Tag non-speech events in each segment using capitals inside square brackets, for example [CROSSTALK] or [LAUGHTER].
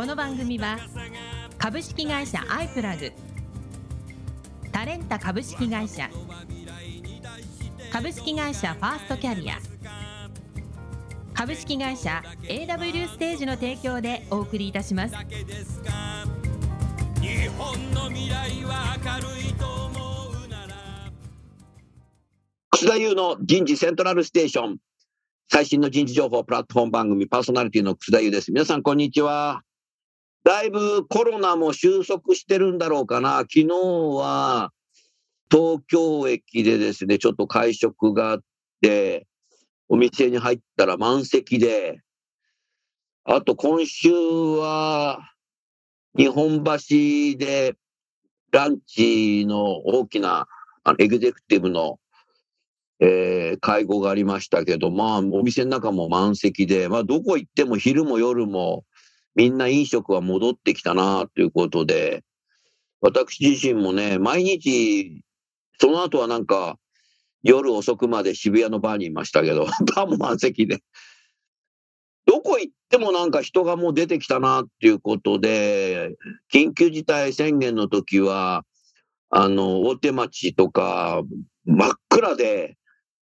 この番組は株式会社アイプラグ。タレンタ株式会社。株式会社ファーストキャリア。株式会社 AW ステージの提供でお送りいたします。日本の未来は明るいと思うなら。楠田優の人事セントラルステーション。最新の人事情報プラットフォーム番組パーソナリティの楠田優です。皆さんこんにちはだいぶコロナも収束してるんだろうかな。昨日は東京駅でですね、ちょっと会食があって、お店に入ったら満席で、あと今週は日本橋でランチの大きなあのエグゼクティブの、えー、会合がありましたけど、まあお店の中も満席で、まあどこ行っても昼も夜もみんな飲食は戻ってきたなということで、私自身もね、毎日、その後はなんか、夜遅くまで渋谷のバーにいましたけど、[LAUGHS] バーも満席で。どこ行ってもなんか人がもう出てきたなっていうことで、緊急事態宣言の時は、あの、大手町とか、真っ暗で、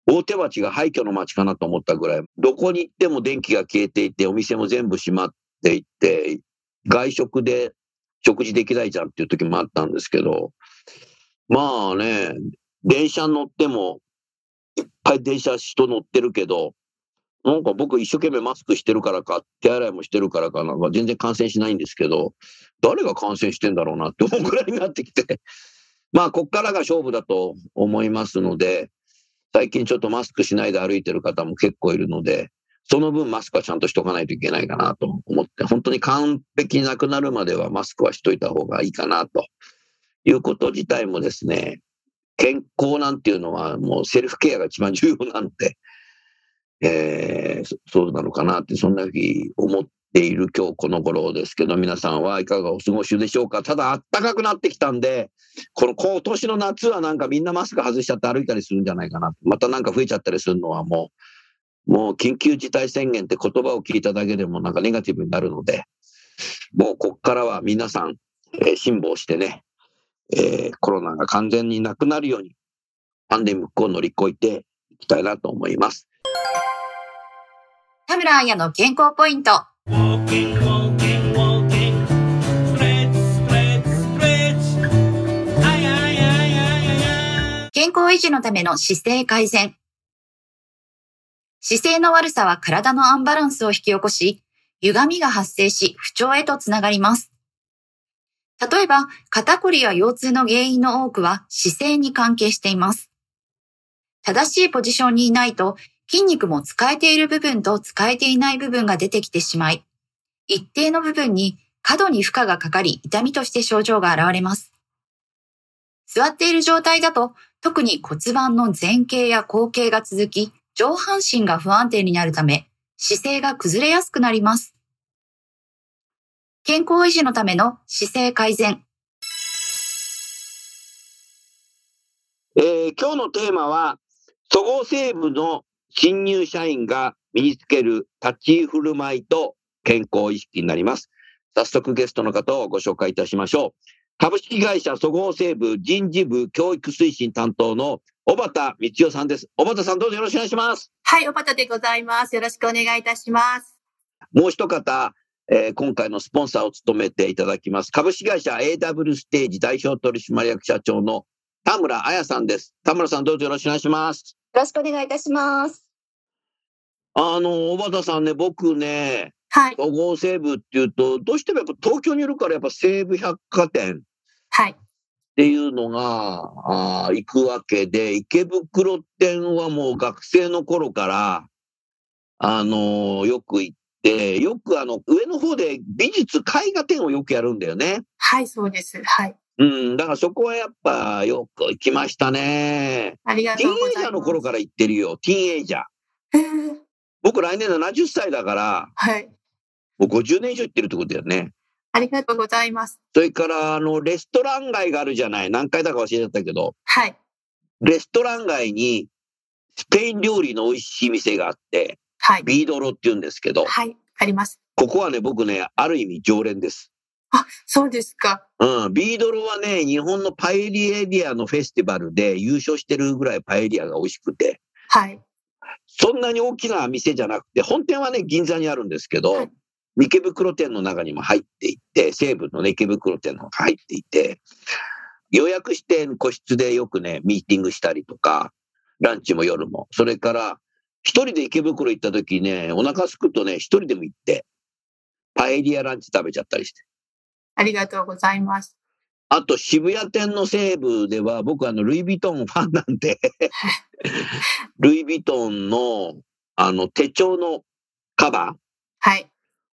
大手町が廃墟の街かなと思ったぐらい、どこに行っても電気が消えていて、お店も全部閉まっって言って、外食で食事できないじゃんっていう時もあったんですけど、まあね、電車乗っても、いっぱい電車人乗ってるけど、なんか僕一生懸命マスクしてるからか、手洗いもしてるからかな、まあ、全然感染しないんですけど、誰が感染してんだろうなって思うぐらいになってきて、まあこっからが勝負だと思いますので、最近ちょっとマスクしないで歩いてる方も結構いるので、その分マスクはちゃんとしとかないといけないかなと思って、本当に完璧なくなるまではマスクはしといた方がいいかなということ自体もですね、健康なんていうのはもうセルフケアが一番重要なので、えー、そうなのかなって、そんなふうに思っている今日この頃ですけど、皆さんはいかがお過ごしでしょうか。ただ暖かくなってきたんで、この今年の夏はなんかみんなマスク外しちゃって歩いたりするんじゃないかな。またなんか増えちゃったりするのはもう、もう緊急事態宣言って言葉を聞いただけでもなんかネガティブになるので、もうこっからは皆さん、えー、辛抱してね、えー、コロナが完全になくなるように、パンデミックを乗り越えていきたいなと思います。田村彩の健康ポイント。健康維持のための姿勢改善。姿勢の悪さは体のアンバランスを引き起こし、歪みが発生し不調へとつながります。例えば、肩こりや腰痛の原因の多くは姿勢に関係しています。正しいポジションにいないと筋肉も使えている部分と使えていない部分が出てきてしまい、一定の部分に過度に負荷がかかり痛みとして症状が現れます。座っている状態だと特に骨盤の前傾や後傾が続き、上半身が不安定になるため、姿勢が崩れやすくなります。健康維持のための姿勢改善。えー、今日のテーマは、そごう・西部の新入社員が身につける立ち居振る舞いと健康意識になります。早速ゲストの方をご紹介いたしましょう。株式会社そごう・西部人事部教育推進担当の小畑光代さんです。小畑さんどうぞよろしくお願いします。はい、小畑でございます。よろしくお願いいたします。もう一方、えー、今回のスポンサーを務めていただきます。株式会社 AW ステージ代表取締役社長の田村彩さんです。田村さんどうぞよろしくお願いします。よろしくお願いいたします。あの、小畑さんね、僕ね、はい。総合西武っていうと、どうしてもやっぱ東京にいるからやっぱ西武百貨店。はい。っていうのが、あ行くわけで、池袋店はもう学生の頃から、あのー、よく行って、よくあの、上の方で美術絵画展をよくやるんだよね。はい、そうです。はい。うん、だからそこはやっぱよく行きましたね。ありがティーンエイジャー。の頃から行ってるよ、ティーンエイジャー僕来年70歳だから、はい。もう50年以上行ってるってことだよね。ありがとうございます。それから、あの、レストラン街があるじゃない。何回だか忘れちゃったけど、はい。レストラン街にスペイン料理の美味しい店があって、はい。ビードロって言うんですけど、はい。あります。ここはね、僕ね、ある意味常連です。あ、そうですか。うん、ビードロはね、日本のパエリエリアのフェスティバルで優勝してるぐらいパエリアが美味しくて、はい。そんなに大きな店じゃなくて、本店はね、銀座にあるんですけど、はい池袋店の中にも入っていって、西部のね、池袋店の中に入っていて、予約して個室でよくね、ミーティングしたりとか、ランチも夜も。それから、一人で池袋行った時ね、お腹すくとね、一人でも行って、パエリアランチ食べちゃったりして。ありがとうございます。あと渋谷店の西部では僕あのルイ・ヴィトンファンなんで、[LAUGHS] ルイ・ヴィトンのあの手帳のカバはい。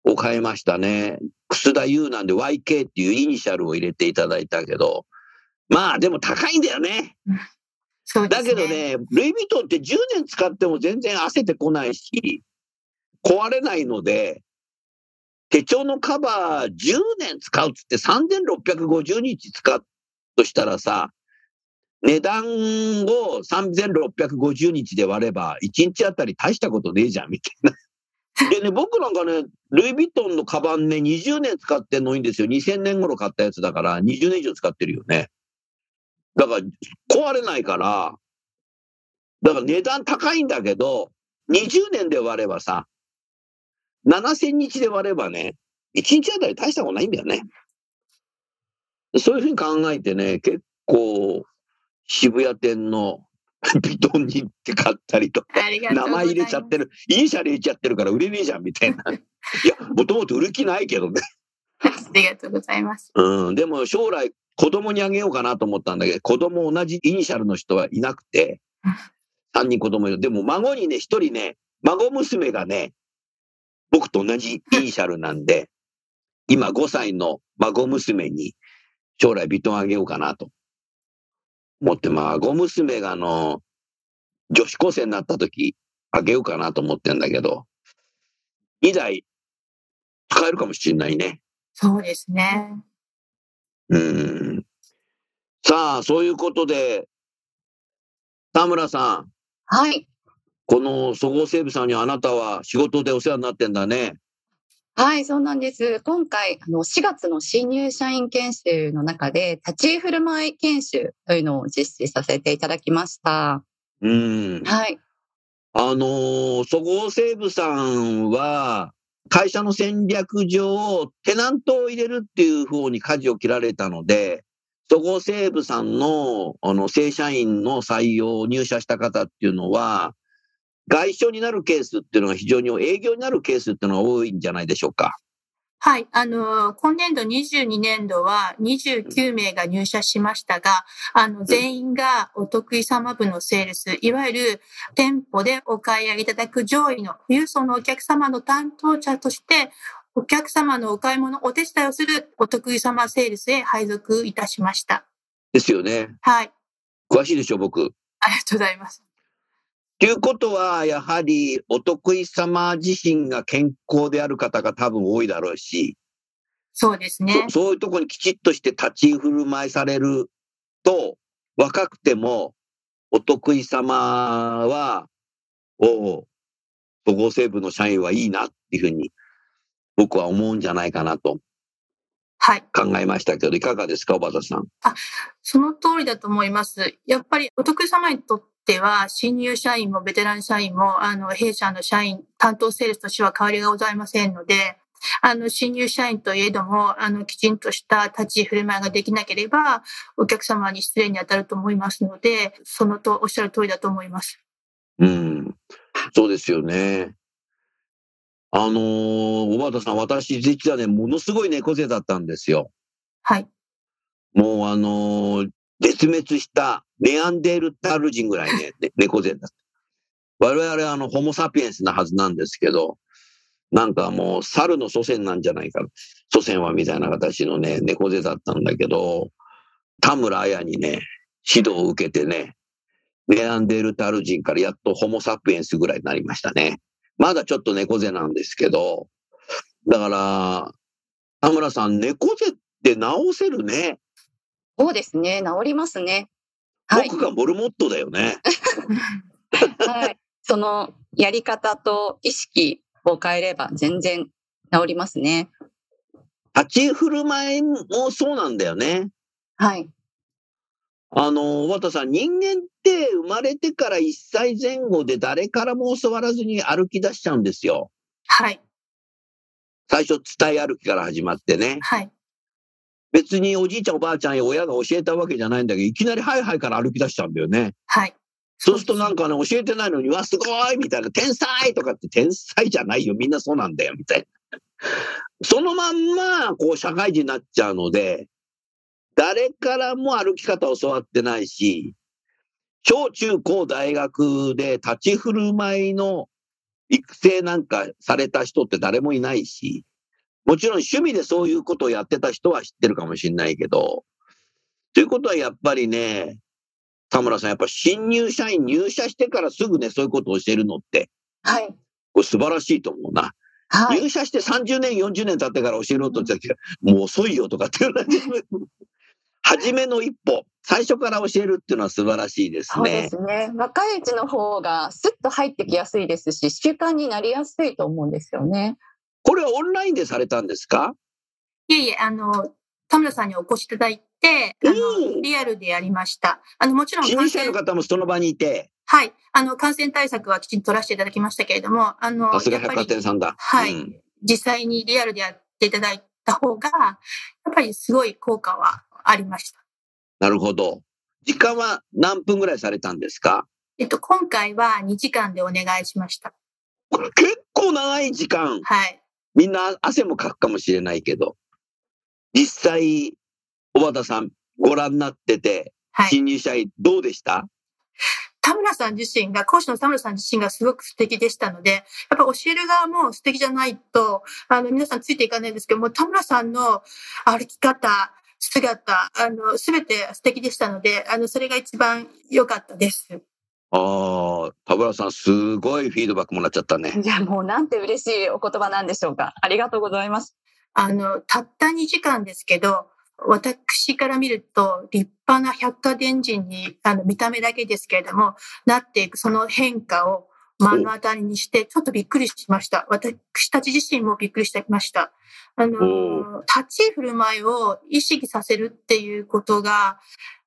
ーを買いましたね。楠田優なんで YK っていうイニシャルを入れていただいたけど、まあでも高いんだよね。ね。だけどね、ルイ・ヴィトンって10年使っても全然汗てこないし、壊れないので、手帳のカバー10年使うっつって3650日使うとしたらさ、値段を3650日で割れば、1日あたり大したことねえじゃん、みたいな。[LAUGHS] でね、僕なんかね、ルイ・ヴィトンのカバンね、20年使ってんのいいんですよ。2000年頃買ったやつだから、20年以上使ってるよね。だから、壊れないから、だから値段高いんだけど、20年で割ればさ、7000日で割ればね、1日あたり大したことないんだよね。そういうふうに考えてね、結構、渋谷店のビトンに行って買ったりとか。名前入れちゃってる、イニシャル入れちゃってるから売れねえじゃん、みたいな。[LAUGHS] いや、もともと売る気ないけどね。ありがとうございます。[LAUGHS] うん、でも将来子供にあげようかなと思ったんだけど、子供同じイニシャルの人はいなくてうん、[LAUGHS] 3人子供いる。でも孫にね、1人ね、孫娘がね、僕と同じイニシャルなんで、今5歳の孫娘に将来ビトンあげようかなと思って、孫娘があの、女子高生になった時あげようかなと思ってんだけど、2台使えるかもしれないね。そうですね。うんさあ、そういうことで、田村さん、はい。このそごう・西武さんにあなたは仕事でお世話になってんだね。はい、そうなんです。今回、あの、4月の新入社員研修の中で、立ち居振る舞い研修というのを実施させていただきました。うん。はい。あのーそごう・西武さんは、会社の戦略上、テナントを入れるっていう方に舵を切られたので、そごう・西武さんの、あの、正社員の採用、入社した方っていうのは、外商になるケースっていうのが非常に営業になるケースっていうのが多いんじゃないでしょうか。はい。あの、今年度22年度は29名が入社しましたが、あの、全員がお得意様部のセールス、いわゆる店舗でお買い上げいただく上位の富裕層のお客様の担当者として、お客様のお買い物、お手伝いをするお得意様セールスへ配属いたしました。ですよね。はい。詳しいでしょ、僕。ありがとうございます。ということは、やはりお得意様自身が健康である方が多分多いだろうし、そうですねそ。そういうところにきちっとして立ち振る舞いされると、若くてもお得意様は、おお、そごう・西武の社員はいいなっていうふうに僕は思うんじゃないかなとはい。考えましたけど、いかがですか、小畑さん？その通りだと思います。やっぱりお得意様にとっては、新入社員もベテラン社員も、あの、弊社の社員、担当セールスとしては変わりがございませんので、あの、新入社員といえども、あの、きちんとした立ち居振る舞いができなければ、お客様に失礼に当たると思いますので、そのとおっしゃる通りだと思います。うん、そうですよね。あのー小畑さん、私、実はね、ものすごい猫背だったんですよ。はい。もうあのー絶滅したネアンデルタル人ぐらいね、猫背だった。我々はあの、ホモサピエンスなはずなんですけど、なんかもう猿の祖先なんじゃないか。祖先はみたいな形のね、猫背だったんだけど、田村綾にね、指導を受けてね、ネアンデルタル人からやっとホモ・サピエンスぐらいになりましたね。まだちょっと猫背なんですけど、だから、田村さん、猫背って治せるね。そうですね。治りますね。はい。僕がモルモットだよね。はい。[LAUGHS] そのやり方と意識を変えれば全然治りますね。立ち振る舞いもそうなんだよね。はい。あの、小畑さん、人間って生まれてから1歳前後で誰からも教わらずに歩き出しちゃうんですよ。はい。最初、伝え歩きから始まってね。はい。別におじいちゃんおばあちゃんや親が教えたわけじゃないんだけど、いきなりハイハイから歩き出しちゃうんだよね。はい。そうするとなんかね、教えてないのに、うわ、すごいみたいな、天才とかって天才じゃないよ、みんなそうなんだよ、みたいな。そのまんま、こう、社会人になっちゃうので、誰からも歩き方を教わってないし、小中高大学で立ち振る舞いの育成なんかされた人って誰もいないし、もちろん趣味でそういうことをやってた人は知ってるかもしれないけど、ということはやっぱりね、田村さん、やっぱ新入社員入社してからすぐね、そういうことを教えるのって、はい。これ素晴らしいと思うな。はい。入社して30年、40年経ってから教えろと言ったら、もう遅いよとかって言われて、[LAUGHS] 初めの一歩、最初から教えるっていうのは素晴らしいですそうでね。すね。若いうちの方がスッと入ってきやすいですし、習慣になりやすいと思うんですよね。これはオンラインでされたんですか？いえいえ、あの、田村さんにお越しいただいて、あうの、んリアルでやりました。あの、もちろん新入社員の方もその場にいて、はい。あの、感染対策はきちんと取らせていただきましたけれども、あの、さすが百貨店さんだ。はいうん実際にリアルでやっていただいた方が、やっぱりすごい効果はありました。なるほど。時間は何分ぐらいされたんですか？えっと、今回は2時間でお願いしました。これ結構長い時間。はい。みんな汗もかくかもしれないけど、実際、小畑さんご覧になってて、はい。新入社員どうでした？田村さん自身が、講師の田村さん自身がすごく素敵でしたので、やっぱ教える側も素敵じゃないと、あの、皆さんついていかないんですけども、田村さんの歩き方、姿、あの、すべて素敵でしたので、あの、それが一番良かったです。ああ、田村さんすごいフィードバックもらっちゃったね。いや、もうなんて嬉しいお言葉なんでしょうか。ありがとうございます。あの、たった2時間ですけど、私から見ると立派な百貨店人に、あの、見た目だけですけれども、なっていくその変化を目の当たりにして、ちょっとびっくりしました。私たち自身もびっくりしてました。あの、立ち居振る舞いを意識させるっていうことが、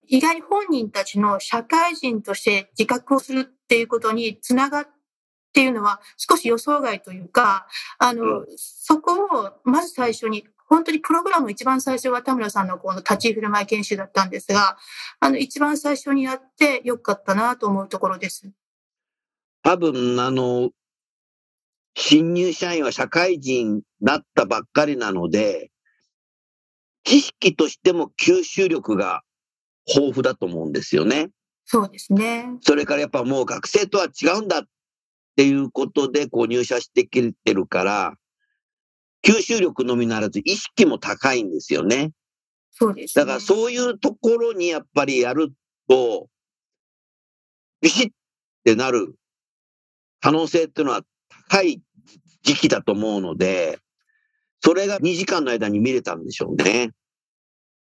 意外に本人たちの社会人として自覚をするっていうことにつながっていうのは少し予想外というか、あの、そこをまず最初に、本当にプログラムの一番最初は田村さんのこの立ち居振る舞い研修だったんですが、あの、一番最初にやってよかったなと思うところです。多分、あの、新入社員は社会人になったばっかりなので、知識としても吸収力が豊富だと思うんですよね。そうですね。それからやっぱもう学生とは違うんだっていうことでこう入社してきてるから、吸収力のみならず意識も高いんですよね。そうです、ね。だからそういうところにやっぱりやると、ビシッってなる可能性っていうのは高い時期だと思うので、それが2時間の間に見れたんでしょうね。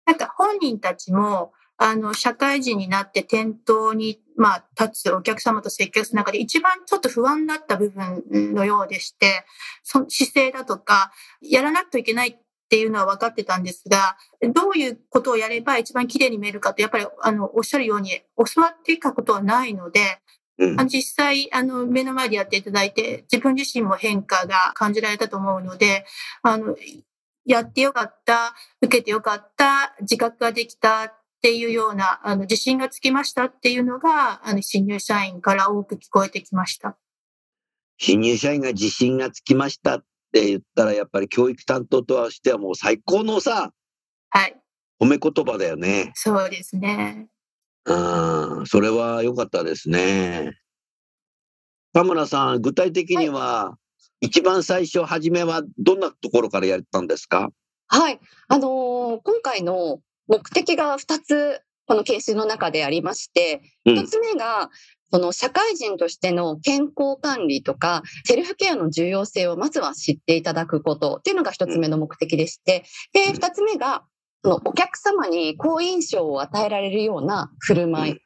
なんか本人たちも、あの、社会人になって店頭に、まあ、立つお客様と接客する中で一番ちょっと不安だった部分のようでして、その姿勢だとか、やらなくてはいけないっていうのは分かってたんですが、どういうことをやれば一番綺麗に見えるかって、やっぱり、あの、おっしゃるように教わっていたことはないので、うん。実際、あの、目の前でやっていただいて、自分自身も変化が感じられたと思うので、あの、やってよかった、受けてよかった、自覚ができたっていうような、あの、自信がつきましたっていうのが、あの、新入社員から多く聞こえてきました。新入社員が自信がつきましたって言ったら、やっぱり教育担当としてはもう最高のさ、はい。褒め言葉だよね。そうですね。うん、それは良かったですね。田村さん、具体的には、一番最初、初めはどんなところからやったんですか？はい。あのー今回の目的が2つ、この研修の中でありまして、うん。1つ目が、その社会人としての健康管理とか、セルフケアの重要性をまずは知っていただくことっていうのが1つ目の目的でして、で、うん。2つ目が、そのお客様に好印象を与えられるような振る舞い。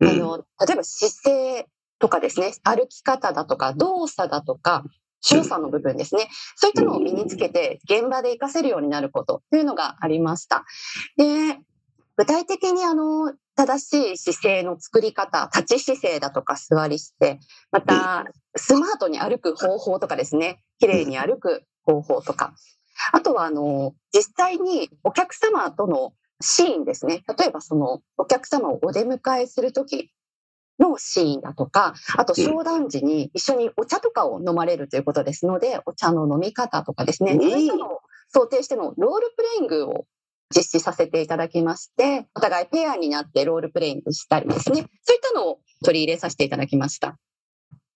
うん。あの、例えば姿勢とかですね、歩き方だとか、動作だとか、所作の部分ですね。そういったのを身につけて、現場で活かせるようになることというのがありました。で、具体的にあの、正しい姿勢の作り方、立ち姿勢だとか座り姿勢、また、スマートに歩く方法とかですね、綺麗に歩く方法とか、あとはあの、実際にお客様とのシーンですね。例えばそのお客様をお出迎えするときのシーンだとか、あと商談時に一緒にお茶とかを飲まれるということですので、お茶の飲み方とかですね、うん。そういったのを想定してのロールプレイングを実施させていただきまして、お互いペアになってロールプレイングしたりですね、そういったのを取り入れさせていただきました。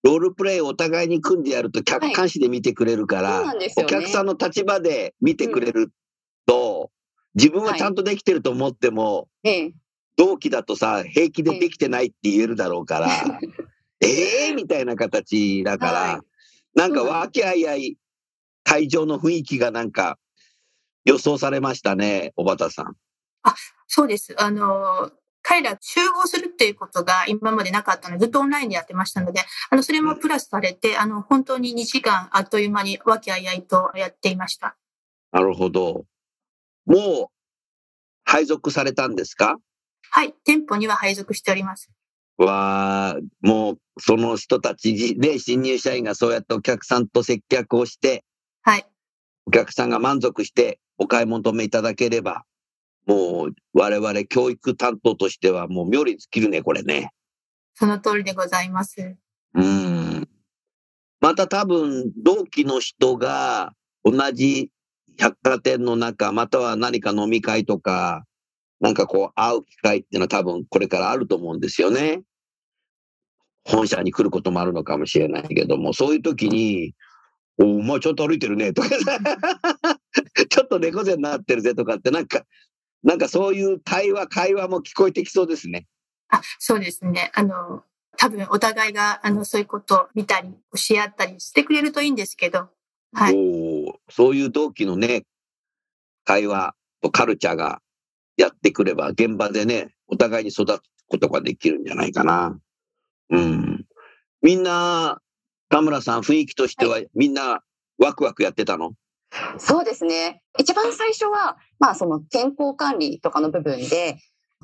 ロールプレイをお互いに組んでやると客観視で見てくれるから。お客さんの立場で見てくれると、自分はちゃんとできてると思っても、ええ同期だとさ、平気でできてないって言えるだろうから、[LAUGHS] ええみたいな形だから、はいなんか和気あいあい、会場の雰囲気がなんか予想されましたね、小畑さん。そうです。あの、彼ら集合するっていうことが今までなかったので、ずっとオンラインでやってましたので、あの、それもプラスされて、あの、本当に2時間あっという間に和気あいあいとやっていました。なるほど。もう配属されたんですか？はい。店舗には配属しております。わあ、もうその人たちで新入社員がそうやってお客さんと接客をして、はい。お客さんが満足してお買い求めいただければ、もう我々教育担当としてはもう妙に尽きるね、これね。その通りでございます。うん。また多分同期の人が同じ百貨店の中、または何か飲み会とか、なんかこう会う機会っていうのは多分これからあると思うんですよね。本社に来ることもあるのかもしれないけども、そういう時に、おお前ちょっと歩いてるねとか、[LAUGHS] ちょっと猫背になってるぜとかってなんか、なんかそういう対話、会話も聞こえてきそうですね。あ、そうですね。あの、多分お互いが、あの、そういうことを見たり、教え合ったりしてくれるといいんですけど、はい。おーそういう同期のね、会話とカルチャーがやってくれば、現場でね、お互いに育つことができるんじゃないかな。うん。みんな、田村さん、雰囲気としては、みんなワクワクやってたの？そうですね。一番最初は、まあその健康管理とかの部分で、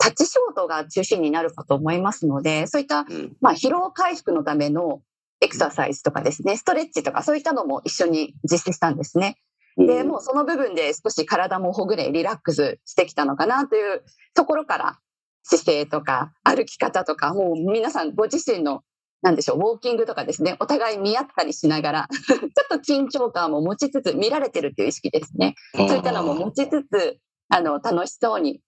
立ち仕事が中心になるかと思いますので、そういった、うん。まあ疲労回復のためのエクササイズとかですね、ストレッチとかそういったのも一緒に実施したんですね。で、もうその部分で少し体もほぐれ、リラックスしてきたのかなというところから、姿勢とか歩き方とか、もう皆さんご自身の、なんでしょう、ウォーキングとかですね、お互い見合ったりしながら、ちょっと緊張感も持ちつつ、見られてるっていう意識ですね。そういったのも持ちつつ、あの、楽しそうに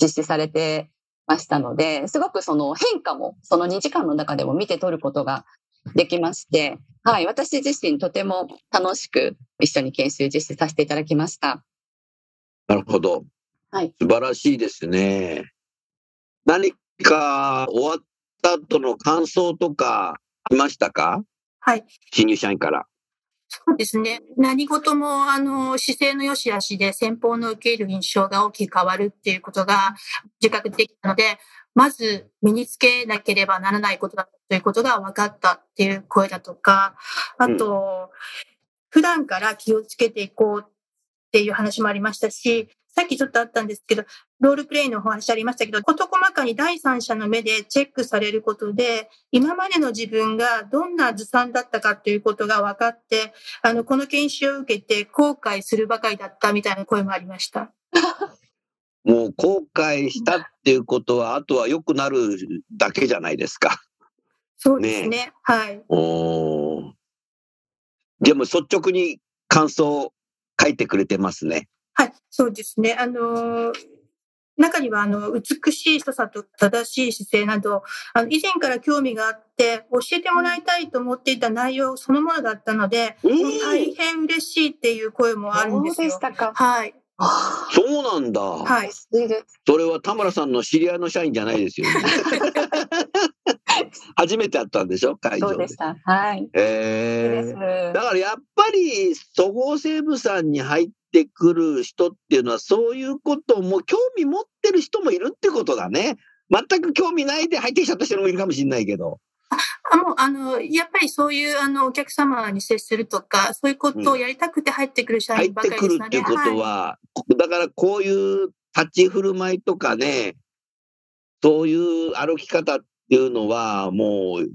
実施されてましたので、すごくその変化も、その2時間の中でも見て取ることができまして、はい、私自身とても楽しく一緒に研修実施させていただきました。なるほど。はい。素晴らしいですね。何か終わった後の感想とかありましたか？はい。新入社員から。そうですね。何事も、あの、姿勢の良し悪しで先方の受け入る印象が大きく変わるっていうことが自覚できたので、まず身につけなければならないことだということが分かったっていう声だとか、あと、普段から気をつけていこうっていう話もありましたし、さっきちょっとあったんですけど、ロールプレイのお話ありましたけど、事細かに第三者の目でチェックされることで、今までの自分がどんなずさんだったかということが分かって、あの、この研修を受けて後悔するばかりだったみたいな声もありました。もう後悔したっていうことは、あとは良くなるだけじゃないですか。そうですね。はい。おーでも率直に感想を書いてくれてますね。はい、そうですね。あのー中には、あの、美しい人さと正しい姿勢など、あの、以前から興味があって、教えてもらいたいと思っていた内容そのものだったので、えー大変嬉しいっていう声もあるんですよ。そうでしたか。はい。あそうなんだ。はい。それは田村さんの知り合いの社員じゃないですよね。[LAUGHS] 初めて会ったんでしょ？会場でそうでし。た。はい。えー、だからやっぱりそごう・西武さんに入ってくる人っていうのはそういうことも興味持ってる人もいるってことだね。全く興味ないで入ってきちゃった人もいるかもしれないけど。あもう、あの、やっぱりそういう、あの、お客様に接するとか、そういうことをやりたくて入ってくる社入っ員ばてくるかりですので、っていうことはい。は、だからこういう立ち振る舞いとかね、そういう歩き方っていうのはもう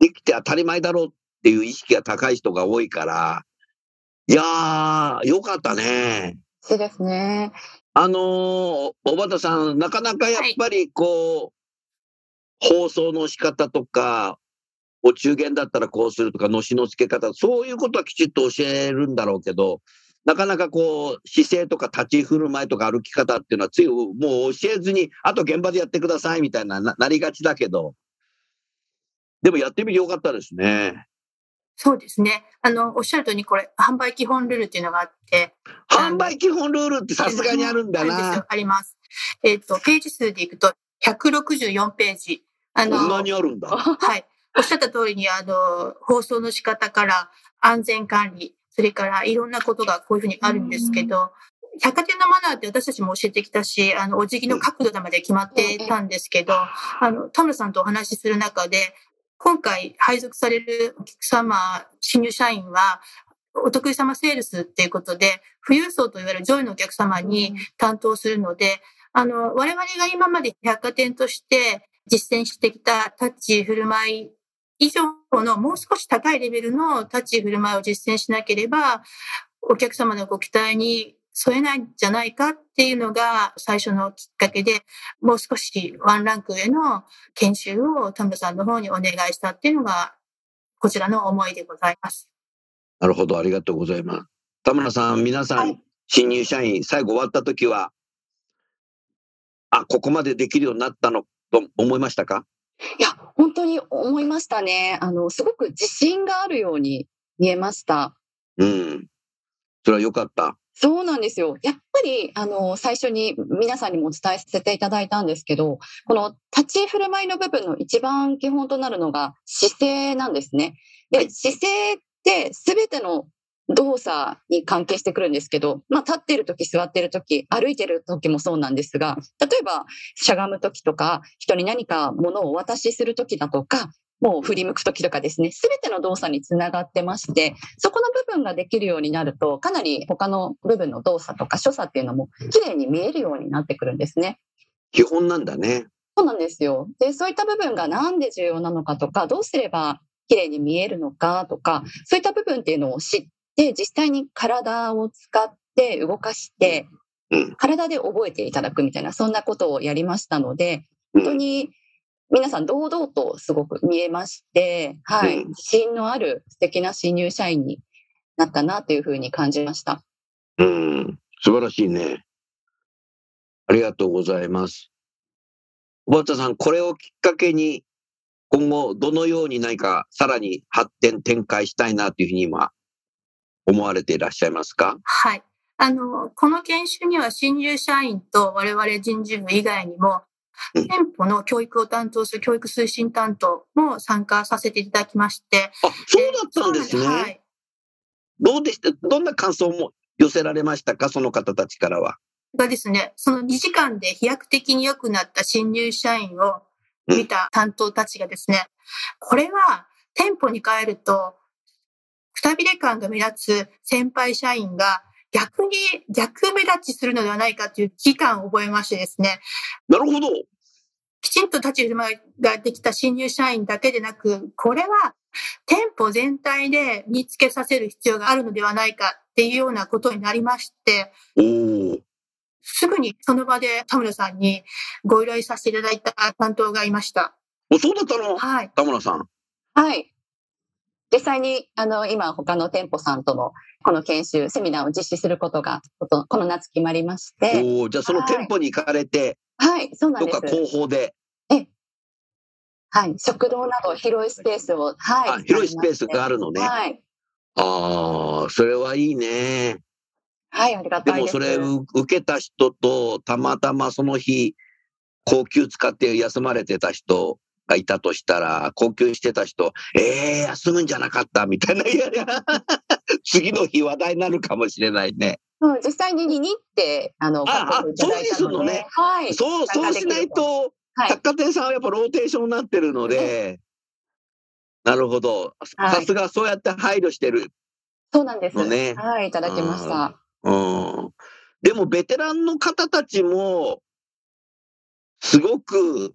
できて当たり前だろうっていう意識が高い人が多いから、いやー、よかったね。そうですね。あのー、小畑さん、なかなかやっぱりこう、放送の仕方とか、お中元だったらこうするとか、のしのつけ方、そういうことはきちっと教えるんだろうけど、なかなかこう、姿勢とか立ち振る舞いとか歩き方っていうのはついもう教えずに、あと現場でやってくださいみたいなななりがちだけど、でもやってみてよかったですね。そうですね。あの、おっしゃる通りにこれ、販売基本ルールっていうのがあって、販売基本ルールってさすがにあるんだな。あります。えっ、と、ページ数でいくと、164ページ。あこんなの、にあるんだ。はい。おっしゃった通りに、あの、放送の仕方から安全管理、それからいろんなことがこういうふうにあるんですけど、百貨店のマナーって私たちも教えてきたし、あの、お辞儀の角度まで決まってたんですけど、あの、田村さんとお話しする中で、今回配属されるお客様、新入社員は、お得意様セールスっていうことで、富裕層といわれる上位のお客様に担当するので、あの、我々が今まで百貨店として実践してきた立ち振る舞い以上のもう少し高いレベルの立ち振る舞いを実践しなければ、お客様のご期待に添えないんじゃないかっていうのが最初のきっかけで、もう少しワンランク上の研修を田村さんの方にお願いしたっていうのが、こちらの思いでございます。なるほど、ありがとうございます。田村さん、皆さん、はい新入社員、最後終わった時は、あ、ここまでできるようになったのと思いましたか？いや、本当に思いましたね。あの、すごく自信があるように見えました。うん。それは良かった。そうなんですよ。やっぱり、あの、最初に皆さんにもお伝えさせていただいたんですけど、この立ち振る舞いの部分の一番基本となるのが姿勢なんですね。で、姿勢って全ての動作に関係してくるんですけど、まあ、立ってる時、座ってる時、歩いてる時もそうなんですが、例えば、しゃがむ時とか、人に何か物をお渡しする時だとか、もう振り向く時とかですね、すべての動作につながってまして、そこの部分ができるようになると、かなり他の部分の動作とか所作っていうのも綺麗に見えるようになってくるんですね。基本なんだね。そうなんですよ。で、そういった部分がなんで重要なのかとか、どうすれば綺麗に見えるのかとか、そういった部分っていうのを知って、実際に体を使って動かしてうん、体で覚えていただくみたいな、そんなことをやりましたので、うん。本当に皆さん堂々とすごく見えまして、はい、うん自信のある素敵な新入社員になったなというふうに感じました。うん。素晴らしいね。ありがとうございます。小畑さん、これをきっかけに、今後、どのように何かさらに発展、展開したいなというふうに今、思われていらっしゃいますか？はい。あの、この研修には新入社員と我々人事部以外にも、うん店舗の教育を担当する教育推進担当も参加させていただきまして。あ、そうだったんですね。はい。どうでしたどんな感想も寄せられましたか？その方たちからは。がですね、その2時間で飛躍的に良くなった新入社員を見た担当たちがですね、これは店舗に帰ると、くたびれ感が目立つ先輩社員が逆に逆目立ちするのではないかという危機感を覚えましてですね、なるほど。きちんと立ち振る舞いができた新入社員だけでなく、これは店舗全体で身につけさせる必要があるのではないかっていうようなことになりまして、おお。すぐにその場で田村さんにご依頼させていただいた担当がいました。おそうだったの？はい。田村さん。はい。実際に、あの、今他の店舗さんとのこの研修、セミナーを実施することが、この夏決まりまして。おお、じゃあその店舗に行かれて、はい、そうなんですとか。広報で、はい、食堂など広いスペースを、はい。あ広いスペースがあるのね。はい。ああ、それはいいね。はい、ありがでたいです。もそれう受けた人とたまたまその日高級使って休まれてた人がいたとしたら高級してた人えー、休むんじゃなかったみたいないやいや [LAUGHS] 次の日話題になるかもしれないね。うん、実際に2にって、あの、ああそういうふうにするのねはい。そうそうしないとはい。百貨店さんはやっぱローテーションになってるので。なるほど。はいさすがそうやって配慮してる。そうなんです。のねはい、いただきました。うん。でもベテランの方たちも、すごく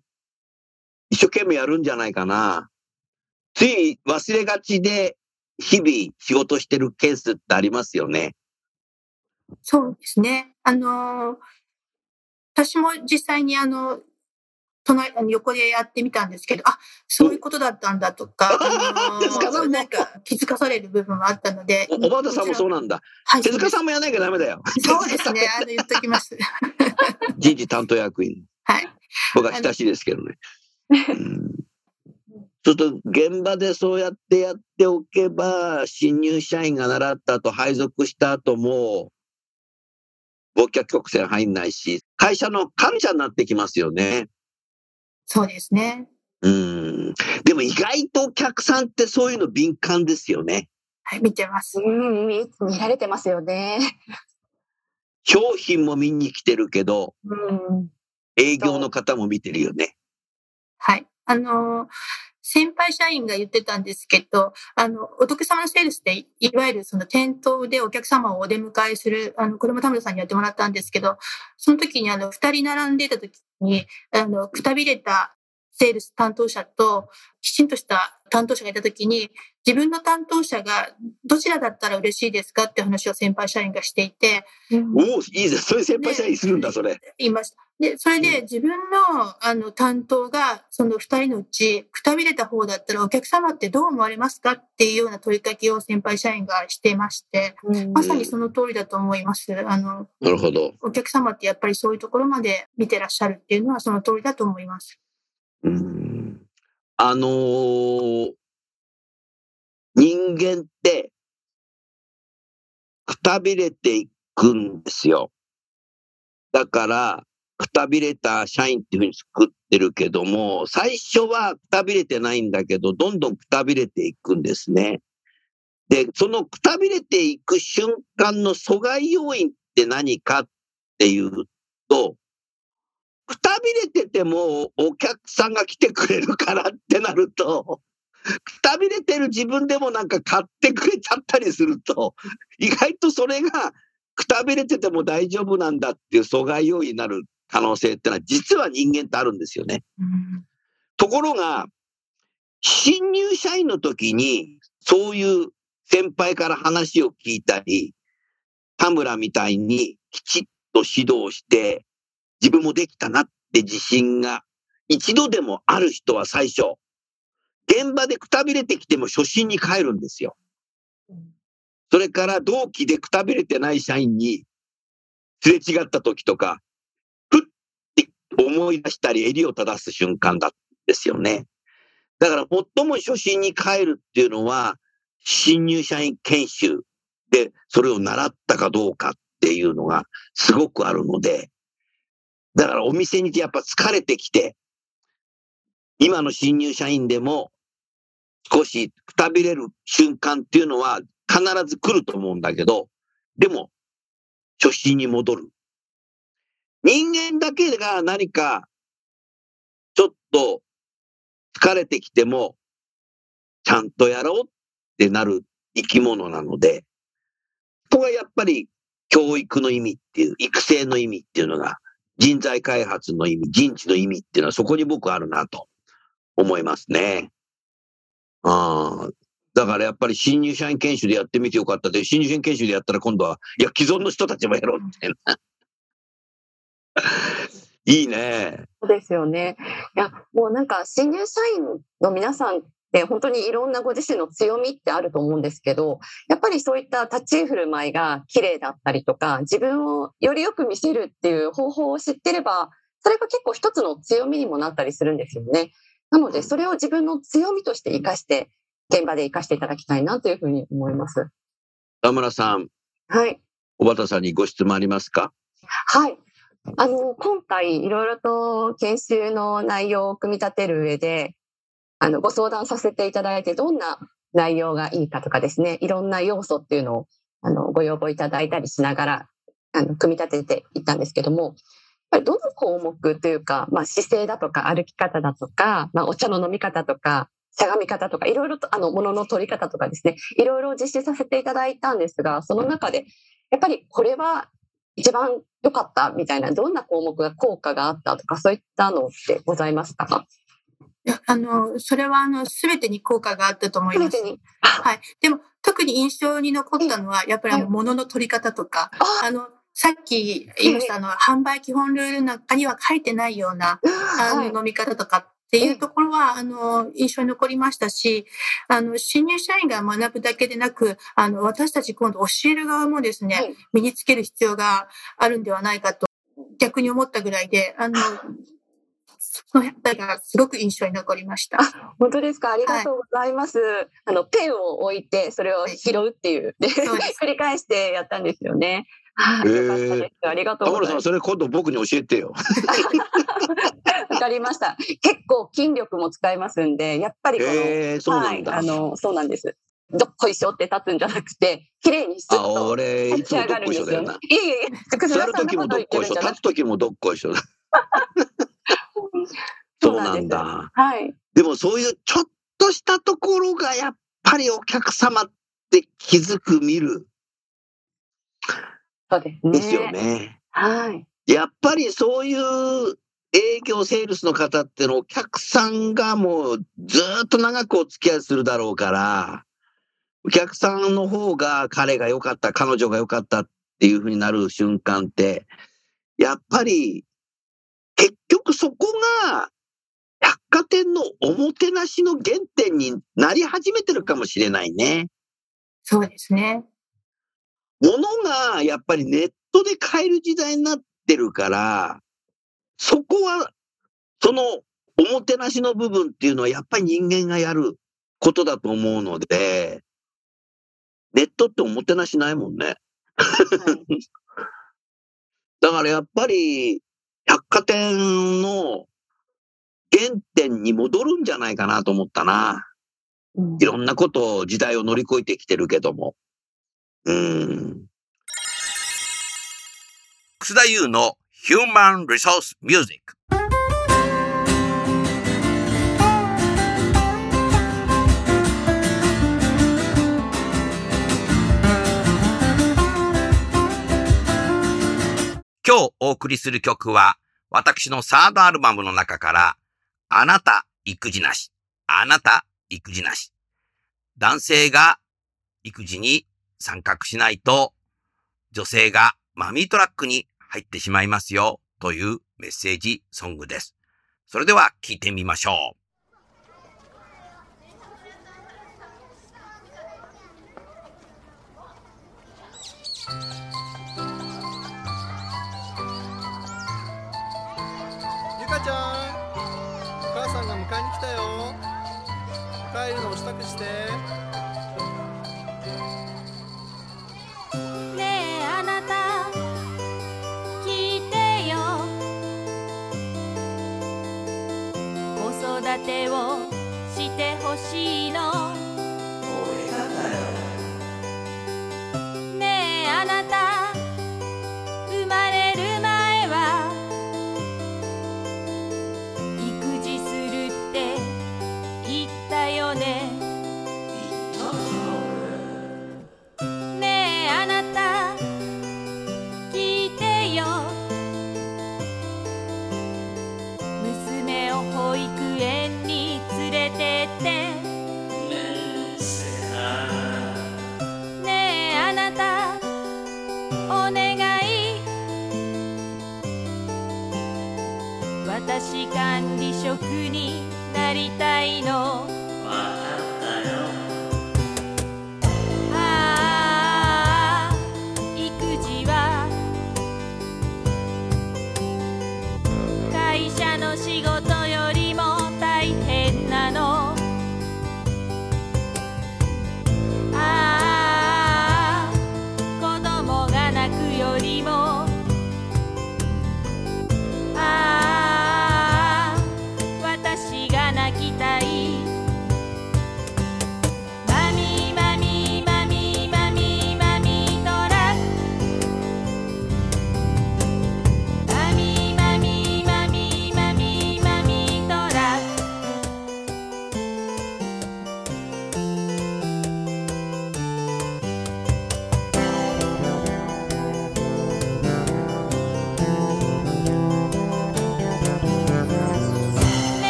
一生懸命やるんじゃないかな。つい忘れがちで、日々仕事してるケースってありますよね。そうですね。あのー私も実際にあの、隣、横でやってみたんですけど、あ、そういうことだったんだとか、あの [LAUGHS] なんか気づかされる部分はあったので。お、おばたさんもそうなんだ。はい、手塚さんもやらなきゃダメだよ。そうですね。あの、言っときます。[LAUGHS] 人事担当役員。はい。僕は親しいですけどね。うんちょっと現場でそうやってやっておけば、新入社員が習った後、配属した後も、忘却曲線入んないし、会社のカルチャーになってきますよね。そうですね。うん。でも意外とお客さんってそういうの敏感ですよね。はい、見てます。うん、見見られてますよね。商品も見に来てるけど、うん。営業の方も見てるよね。はい。あの先輩社員が言ってたんですけど、あの、お得様のセールスで、いわゆるその店頭でお客様をお出迎えする、あの、これも田村さんにやってもらったんですけど、その時にあの、二人並んでた時に、あの、くたびれたセールス担当者と、きちんとした担当者がいた時に、自分の担当者がどちらだったら嬉しいですかって話を先輩社員がしていて、おお、いいです。そういう先輩社員するんだ、それ。言いました。で、それで自分の、あの、担当が、その二人のうち、くたびれた方だったらお客様ってどう思われますかっていうような問いかけを先輩社員がしていまして、うんまさにその通りだと思います。あの、なるほど。お客様ってやっぱりそういうところまで見てらっしゃるっていうのはその通りだと思います。うんあのー人間って、くたびれていくんですよ。だから、くたびれた社員っていうふうに作ってるけども、最初はくたびれてないんだけど、どんどんくたびれていくんですね。で、そのくたびれていく瞬間の阻害要因って何かっていうと、くたびれててもお客さんが来てくれるからってなると、くたびれてる自分でもなんか買ってくれちゃったりすると、[LAUGHS] 意外とそれがくたびれてても大丈夫なんだっていう阻害要因になる可能性ってのは実は人間ってあるんですよね。うんところが、新入社員の時に、そういう先輩から話を聞いたり、田村みたいにきちっと指導して、自分もできたなって自信が一度でもある人は最初、現場でくたびれてきても初心に帰るんですよ。それから同期でくたびれてない社員にすれ違った時とか、ふって思い出したり襟を正す瞬間だんですよね。だから最も初心に帰るっていうのは、新入社員研修でそれを習ったかどうかっていうのがすごくあるので、だからお店にてやっぱ疲れてきて、今の新入社員でも少しくたびれる瞬間っていうのは必ず来ると思うんだけど、でも初心に戻る。人間だけが何かちょっと疲れてきても、ちゃんとやろうってなる生き物なので、ここがやっぱり教育の意味っていう、育成の意味っていうのが、人材開発の意味、人事の意味っていうのはそこに僕あるなと思いますね。あ。だからやっぱり新入社員研修でやってみてよかったで、新入社員研修でやったら今度は、いや、既存の人たちもやろうみたいな。いいね。そうですよね。いや、もうなんか新入社員の皆さんって本当にいろんなご自身の強みってあると思うんですけど、やっぱりそういった立ち居振る舞いが綺麗だったりとか、自分をよりよく見せるっていう方法を知ってれば、それが結構一つの強みにもなったりするんですよね。なので、それを自分の強みとして活かして、現場で活かしていただきたいなというふうに思います。田村さん。はい。小畑さんにご質問ありますか？はい。あの、今回いろいろと研修の内容を組み立てる上で、あの、ご相談させていただいて、どんな内容がいいかとかですね、いろんな要素っていうのを、あの、ご要望いただいたりしながら、あの、組み立てていったんですけども、ぱりどの項目というか、まあ、姿勢だとか歩き方だとか、まあ、お茶の飲み方とか、しゃがみ方とか、いろいろと、あの、ものの取り方とかですね、いろいろ実施させていただいたんですが、その中で、やっぱりこれは一番良かったみたいな、どんな項目が効果があったとか、そういったのってございますか？あの、それはあの、すべてに効果があったと思います。はい。でも、特に印象に残ったのは、やっぱりあの、物の取り方とか、あの、さっき言い。ました、あの、販売基本ルールの中には書いてないような、あの、飲み方とかっていうところは、あの、印象に残りましたし、あの、新入社員が学ぶだけでなく、あの、私たち今度教える側もですね、身につける必要があるんではないかと、逆に思ったぐらいで、あの、その辺がすごく印象に残りました。あ、本当ですか？ありがとうございます。はい、あの、ペンを置いて、それを拾うっていう、で、繰り返してやったんですよね。はい、えー、ありがとうございます。さん、それ今度僕に教えてよ。[LAUGHS] わかりました。結構筋力も使いますんで、やっぱりこの、えー、はい、あの、そうなんです。どっこいしょって立つんじゃなくて、綺麗にスッと立ち上がるんですよね。いえいえ、座る時もどっこいしょ、立つ時もどっこいしょ。[LAUGHS] そうなんだ。はい。でもそういうちょっとしたところがやっぱりお客様って気づく、見る。そうですね。ですよね。はい。やっぱりそういう営業セールスの方ってのお客さんがもうずっと長くお付き合いするだろうから、お客さんの方が彼が良かった、彼女が良かったっていうふうになる瞬間って、やっぱり結局そこが百貨店のおもてなしの原点になり始めてるかもしれないね。そうですね。物がやっぱりネットで買える時代になってるから、そこは、そのおもてなしの部分っていうのはやっぱり人間がやることだと思うので、ネットっておもてなしないもんね。[LAUGHS] だからやっぱり、百貨店の原点に戻るんじゃないかなと思ったな。うん、いろんなことを時代を乗り越えてきてるけども。うん。楠田優の Human Resource Music 今日お送りする曲は、私のサードアルバムの中から、あなた育児なし、あなた育児なし。男性が育児に参画しないと、女性がマミートラックに入ってしまいますよ、というメッセージソングです。それでは聴いてみましょう。ち [LAUGHS]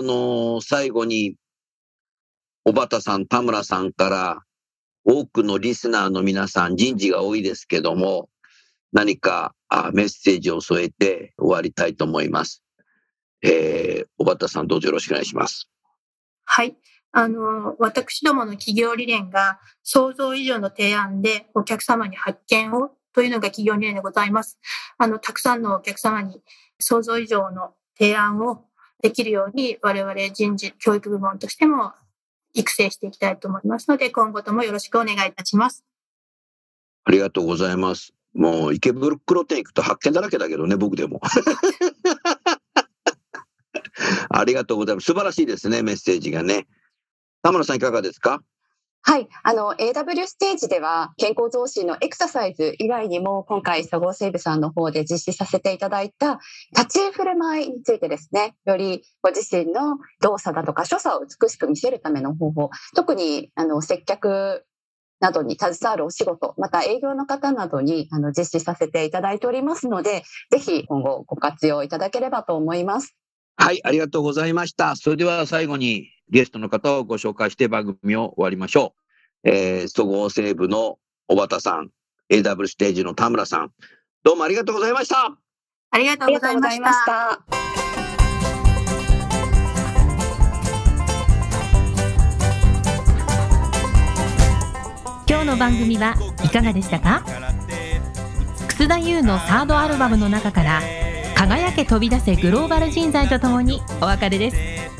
あの、最後に、小畑さん、田村さんから、多くのリスナーの皆さん、人事が多いですけども、何かあメッセージを添えて終わりたいと思います。えー、小畑さん、どうぞよろしくお願いします。はい。あの、私どもの企業理念が想像以上の提案でお客様に発見をというのが企業理念でございます。あの、たくさんのお客様に想像以上の提案をできるように我々人事教育部門としても育成していきたいと思いますので、今後ともよろしくお願いいたします。ありがとうございます。もう池袋店行くと発見だらけだけどね、僕でも。[LAUGHS] ありがとうございます。素晴らしいですね、メッセージがね。田村さんいかがですか？はい。あの、AW ステージでは、健康増進のエクササイズ以外にも、今回、そごう・西武さんの方で実施させていただいた、立ち振る舞いについてですね、よりご自身の動作だとか所作を美しく見せるための方法、特に、あの、接客などに携わるお仕事、また営業の方などに、あの、実施させていただいておりますので、ぜひ今後ご活用いただければと思います。はい、ありがとうございました。それでは最後にゲストの方をご紹介して番組を終わりましょう。えー、そごう・西武の小畑さん、AW ステージの田村さん、どうもありがとうございました。ありがとうございました。今日の番組はいかがでしたか？楠田優のサードアルバムの中から「輝け飛び出せグローバル人材」とともにお別れです